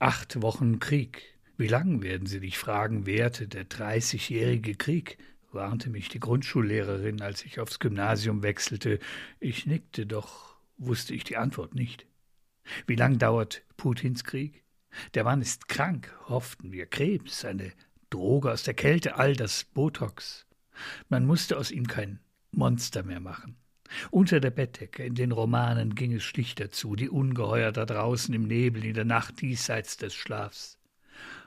Acht Wochen Krieg. Wie lang werden Sie dich fragen, währte der dreißigjährige Krieg? warnte mich die Grundschullehrerin, als ich aufs Gymnasium wechselte. Ich nickte, doch wusste ich die Antwort nicht. Wie lang dauert Putins Krieg? Der Mann ist krank, hofften wir, Krebs, eine Droge aus der Kälte, all das Botox. Man musste aus ihm kein Monster mehr machen. Unter der Bettdecke in den Romanen ging es schlichter zu, die Ungeheuer da draußen im Nebel, in der Nacht diesseits des Schlafs.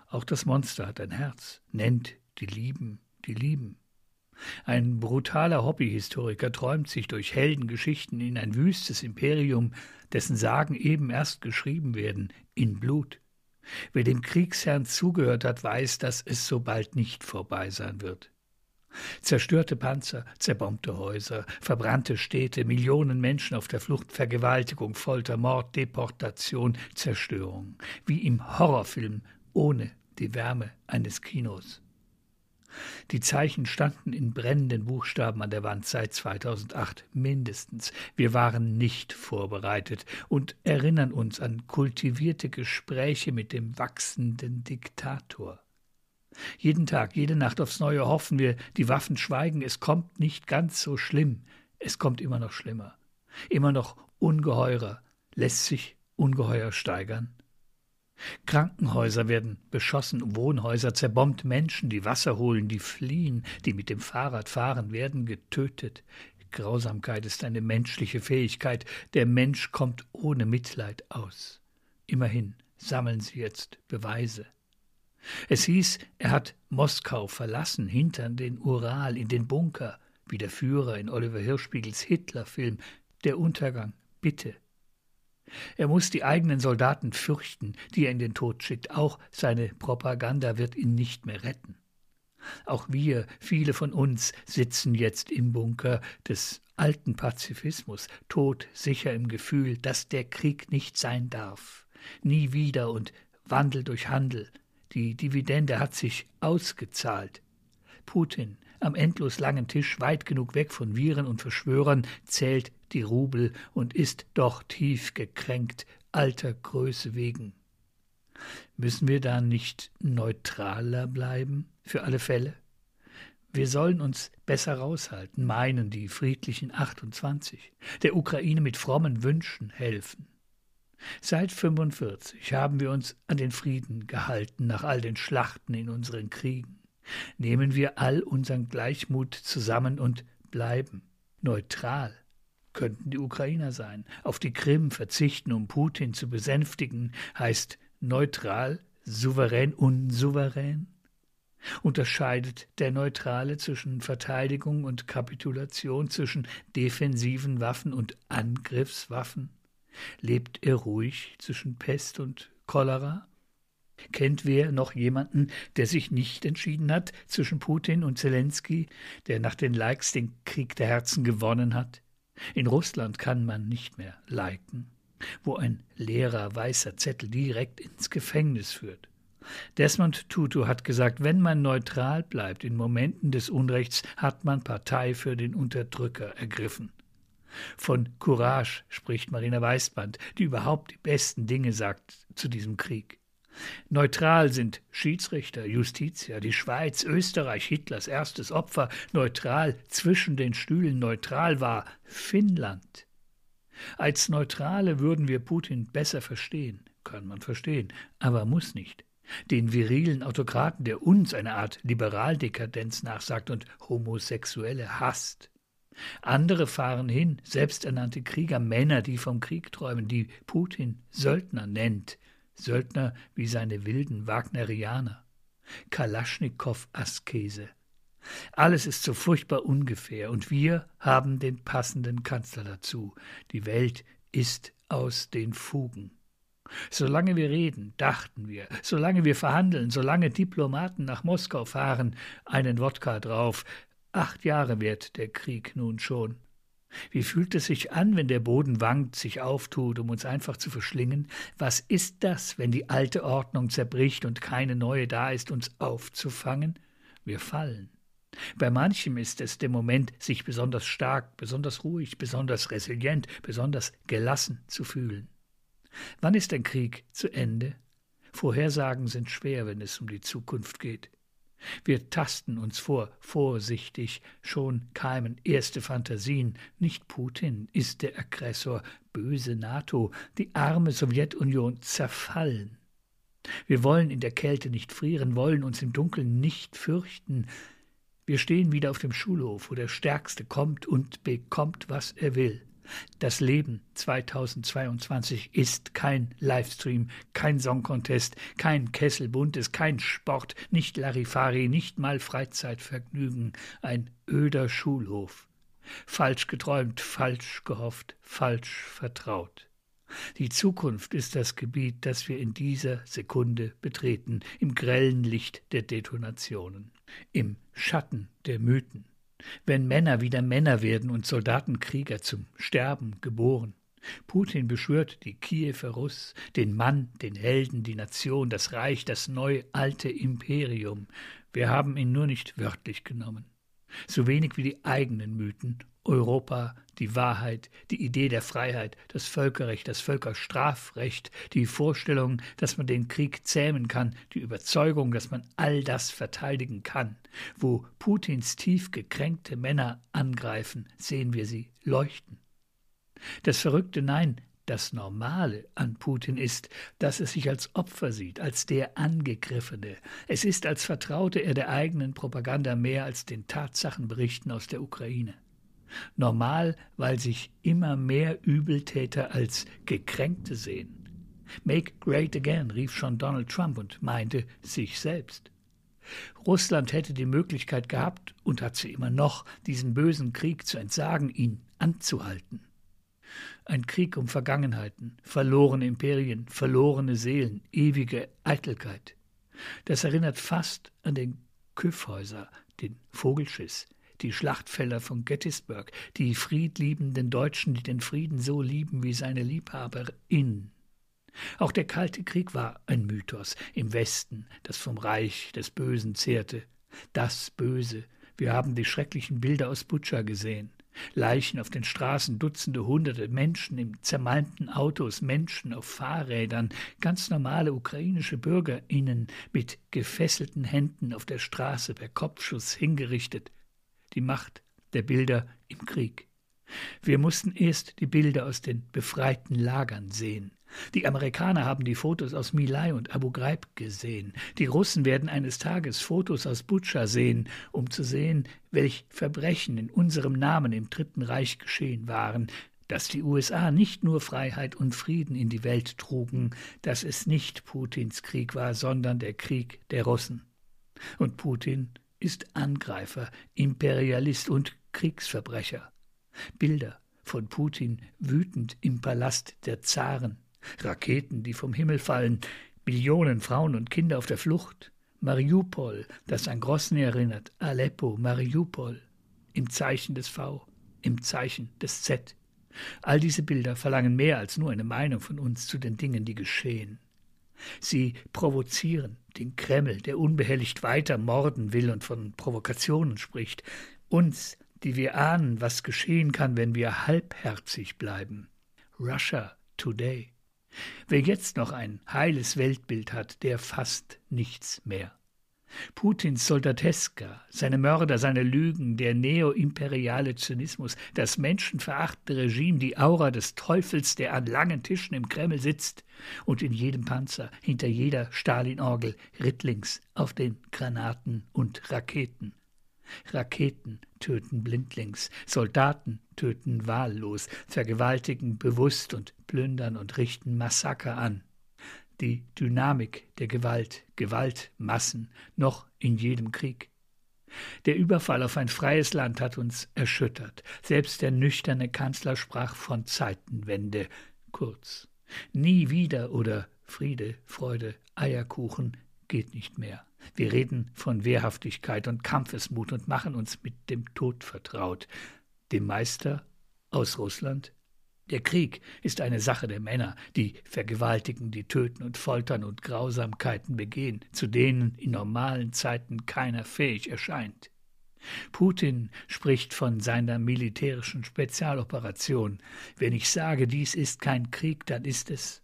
Auch das Monster hat ein Herz, nennt die Lieben, die Lieben. Ein brutaler Hobbyhistoriker träumt sich durch Heldengeschichten in ein wüstes Imperium, dessen Sagen eben erst geschrieben werden, in Blut. Wer dem Kriegsherrn zugehört hat, weiß, dass es so bald nicht vorbei sein wird. Zerstörte Panzer, zerbombte Häuser, verbrannte Städte, Millionen Menschen auf der Flucht, Vergewaltigung, Folter, Mord, Deportation, Zerstörung, wie im Horrorfilm ohne die Wärme eines Kinos. Die Zeichen standen in brennenden Buchstaben an der Wand seit 2008 mindestens. Wir waren nicht vorbereitet und erinnern uns an kultivierte Gespräche mit dem wachsenden Diktator. Jeden Tag, jede Nacht aufs Neue hoffen wir, die Waffen schweigen, es kommt nicht ganz so schlimm, es kommt immer noch schlimmer, immer noch ungeheurer, lässt sich ungeheuer steigern. Krankenhäuser werden beschossen, Wohnhäuser zerbombt, Menschen, die Wasser holen, die fliehen, die mit dem Fahrrad fahren, werden getötet. Grausamkeit ist eine menschliche Fähigkeit, der Mensch kommt ohne Mitleid aus. Immerhin sammeln sie jetzt Beweise. Es hieß, er hat Moskau verlassen, hintern den Ural, in den Bunker, wie der Führer in Oliver Hirschspiegels Hitlerfilm. Der Untergang, bitte, er muss die eigenen Soldaten fürchten, die er in den Tod schickt. Auch seine Propaganda wird ihn nicht mehr retten. Auch wir, viele von uns, sitzen jetzt im Bunker des alten Pazifismus, tot sicher im Gefühl, dass der Krieg nicht sein darf. Nie wieder und Wandel durch Handel. Die Dividende hat sich ausgezahlt. Putin am endlos langen Tisch, weit genug weg von Viren und Verschwörern, zählt die Rubel und ist doch tief gekränkt, alter Größe wegen. Müssen wir da nicht neutraler bleiben, für alle Fälle? Wir sollen uns besser raushalten, meinen die friedlichen 28, der Ukraine mit frommen Wünschen helfen. Seit 45 haben wir uns an den Frieden gehalten nach all den Schlachten in unseren Kriegen. Nehmen wir all unseren Gleichmut zusammen und bleiben neutral. Könnten die Ukrainer sein. Auf die Krim verzichten, um Putin zu besänftigen, heißt neutral, souverän, unsouverän? Unterscheidet der Neutrale zwischen Verteidigung und Kapitulation, zwischen defensiven Waffen und Angriffswaffen? Lebt er ruhig zwischen Pest und Cholera? Kennt wer noch jemanden, der sich nicht entschieden hat zwischen Putin und Zelensky, der nach den Likes den Krieg der Herzen gewonnen hat? In Russland kann man nicht mehr liken, wo ein leerer weißer Zettel direkt ins Gefängnis führt. Desmond Tutu hat gesagt, wenn man neutral bleibt in Momenten des Unrechts, hat man Partei für den Unterdrücker ergriffen. Von Courage spricht Marina Weißband, die überhaupt die besten Dinge sagt zu diesem Krieg. Neutral sind Schiedsrichter, Justitia, die Schweiz, Österreich, Hitlers erstes Opfer, neutral zwischen den Stühlen, neutral war Finnland. Als Neutrale würden wir Putin besser verstehen, kann man verstehen, aber muss nicht. Den virilen Autokraten, der uns eine Art Liberaldekadenz nachsagt und Homosexuelle hasst. Andere fahren hin, selbsternannte Krieger, Männer, die vom Krieg träumen, die Putin Söldner nennt, Söldner wie seine wilden Wagnerianer, Kalaschnikow-Askese. Alles ist so furchtbar ungefähr, und wir haben den passenden Kanzler dazu. Die Welt ist aus den Fugen. Solange wir reden, dachten wir, solange wir verhandeln, solange Diplomaten nach Moskau fahren, einen Wodka drauf, acht Jahre währt der Krieg nun schon. Wie fühlt es sich an, wenn der Boden wankt, sich auftut, um uns einfach zu verschlingen? Was ist das, wenn die alte Ordnung zerbricht und keine neue da ist, uns aufzufangen? Wir fallen. Bei manchem ist es der Moment, sich besonders stark, besonders ruhig, besonders resilient, besonders gelassen zu fühlen. Wann ist ein Krieg zu Ende? Vorhersagen sind schwer, wenn es um die Zukunft geht. Wir tasten uns vor, vorsichtig, schon keimen erste Fantasien. Nicht Putin ist der Aggressor, böse NATO, die arme Sowjetunion zerfallen. Wir wollen in der Kälte nicht frieren, wollen uns im Dunkeln nicht fürchten. Wir stehen wieder auf dem Schulhof, wo der Stärkste kommt und bekommt, was er will. Das Leben 2022 ist kein Livestream, kein Song Contest, kein Kessel Buntes, kein Sport, nicht Larifari, nicht mal Freizeitvergnügen, ein öder Schulhof. Falsch geträumt, falsch gehofft, falsch vertraut. Die Zukunft ist das Gebiet, das wir in dieser Sekunde betreten, im grellen Licht der Detonationen, im Schatten der Mythen wenn Männer wieder Männer werden und Soldatenkrieger zum Sterben geboren. Putin beschwört die Kiewer Russ, den Mann, den Helden, die Nation, das Reich, das neu alte Imperium. Wir haben ihn nur nicht wörtlich genommen. So wenig wie die eigenen Mythen Europa, die Wahrheit, die Idee der Freiheit, das Völkerrecht, das Völkerstrafrecht, die Vorstellung, dass man den Krieg zähmen kann, die Überzeugung, dass man all das verteidigen kann. Wo Putins tief gekränkte Männer angreifen, sehen wir sie leuchten. Das verrückte Nein, das Normale an Putin ist, dass er sich als Opfer sieht, als der Angegriffene. Es ist, als vertraute er der eigenen Propaganda mehr als den Tatsachenberichten aus der Ukraine. Normal, weil sich immer mehr Übeltäter als Gekränkte sehen. Make great again, rief schon Donald Trump und meinte sich selbst. Russland hätte die Möglichkeit gehabt und hat sie immer noch, diesen bösen Krieg zu entsagen, ihn anzuhalten. Ein Krieg um Vergangenheiten, verlorene Imperien, verlorene Seelen, ewige Eitelkeit. Das erinnert fast an den Kyffhäuser, den Vogelschiss, die Schlachtfelder von Gettysburg, die friedliebenden Deutschen, die den Frieden so lieben wie seine Liebhaberin. Auch der Kalte Krieg war ein Mythos im Westen, das vom Reich des Bösen zehrte. Das Böse. Wir haben die schrecklichen Bilder aus Butscha gesehen. Leichen auf den Straßen, Dutzende, Hunderte Menschen in zermalmten Autos, Menschen auf Fahrrädern, ganz normale ukrainische BürgerInnen mit gefesselten Händen auf der Straße per Kopfschuss hingerichtet die Macht der Bilder im Krieg. Wir mussten erst die Bilder aus den befreiten Lagern sehen. Die Amerikaner haben die Fotos aus Milai und Abu Ghraib gesehen. Die Russen werden eines Tages Fotos aus Butscha sehen, um zu sehen, welch Verbrechen in unserem Namen im Dritten Reich geschehen waren, dass die USA nicht nur Freiheit und Frieden in die Welt trugen, dass es nicht Putins Krieg war, sondern der Krieg der Russen. Und Putin ist Angreifer, Imperialist und Kriegsverbrecher. Bilder von Putin wütend im Palast der Zaren, Raketen, die vom Himmel fallen, Millionen Frauen und Kinder auf der Flucht, Mariupol, das an Grosny erinnert, Aleppo, Mariupol, im Zeichen des V, im Zeichen des Z. All diese Bilder verlangen mehr als nur eine Meinung von uns zu den Dingen, die geschehen. Sie provozieren den Kreml, der unbehelligt weiter morden will und von Provokationen spricht, uns, die wir ahnen, was geschehen kann, wenn wir halbherzig bleiben. Russia Today. Wer jetzt noch ein heiles Weltbild hat, der fasst nichts mehr. Putins Soldateska, seine Mörder, seine Lügen, der neoimperiale Zynismus, das menschenverachtende Regime, die Aura des Teufels, der an langen Tischen im Kreml sitzt und in jedem Panzer, hinter jeder Stalinorgel, Rittlings auf den Granaten und Raketen. Raketen töten blindlings, Soldaten töten wahllos, vergewaltigen bewusst und plündern und richten Massaker an die Dynamik der Gewalt, Gewaltmassen, noch in jedem Krieg. Der Überfall auf ein freies Land hat uns erschüttert. Selbst der nüchterne Kanzler sprach von Zeitenwende. Kurz. Nie wieder oder Friede, Freude, Eierkuchen geht nicht mehr. Wir reden von Wehrhaftigkeit und Kampfesmut und machen uns mit dem Tod vertraut. Dem Meister aus Russland der Krieg ist eine Sache der Männer, die vergewaltigen, die töten und foltern und Grausamkeiten begehen, zu denen in normalen Zeiten keiner fähig erscheint. Putin spricht von seiner militärischen Spezialoperation. Wenn ich sage, dies ist kein Krieg, dann ist es.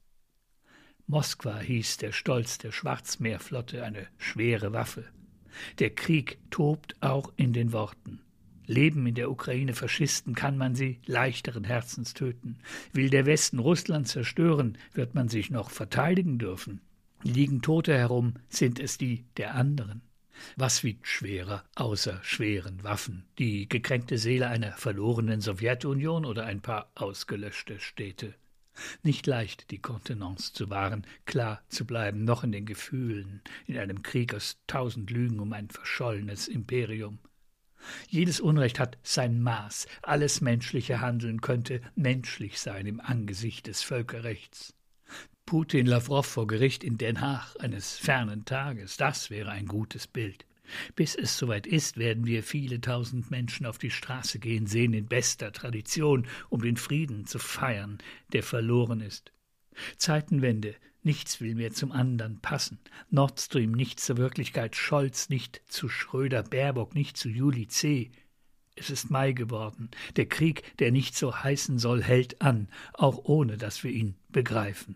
Moskwa hieß der Stolz der Schwarzmeerflotte eine schwere Waffe. Der Krieg tobt auch in den Worten. Leben in der Ukraine Faschisten, kann man sie leichteren Herzens töten. Will der Westen Russland zerstören, wird man sich noch verteidigen dürfen. Liegen Tote herum, sind es die der anderen. Was wiegt schwerer außer schweren Waffen? Die gekränkte Seele einer verlorenen Sowjetunion oder ein paar ausgelöschte Städte? Nicht leicht, die Kontenance zu wahren, klar zu bleiben, noch in den Gefühlen, in einem Krieg aus tausend Lügen um ein verschollenes Imperium. Jedes Unrecht hat sein Maß, alles menschliche Handeln könnte menschlich sein im Angesicht des Völkerrechts. Putin Lavrov vor Gericht in Den Haag eines fernen Tages, das wäre ein gutes Bild. Bis es soweit ist, werden wir viele tausend Menschen auf die Straße gehen sehen in bester Tradition, um den Frieden zu feiern, der verloren ist. Zeitenwende, nichts will mehr zum andern passen. Nord Stream nicht zur Wirklichkeit, Scholz nicht zu Schröder, Baerbock nicht zu Juli C. Es ist Mai geworden. Der Krieg, der nicht so heißen soll, hält an, auch ohne dass wir ihn begreifen.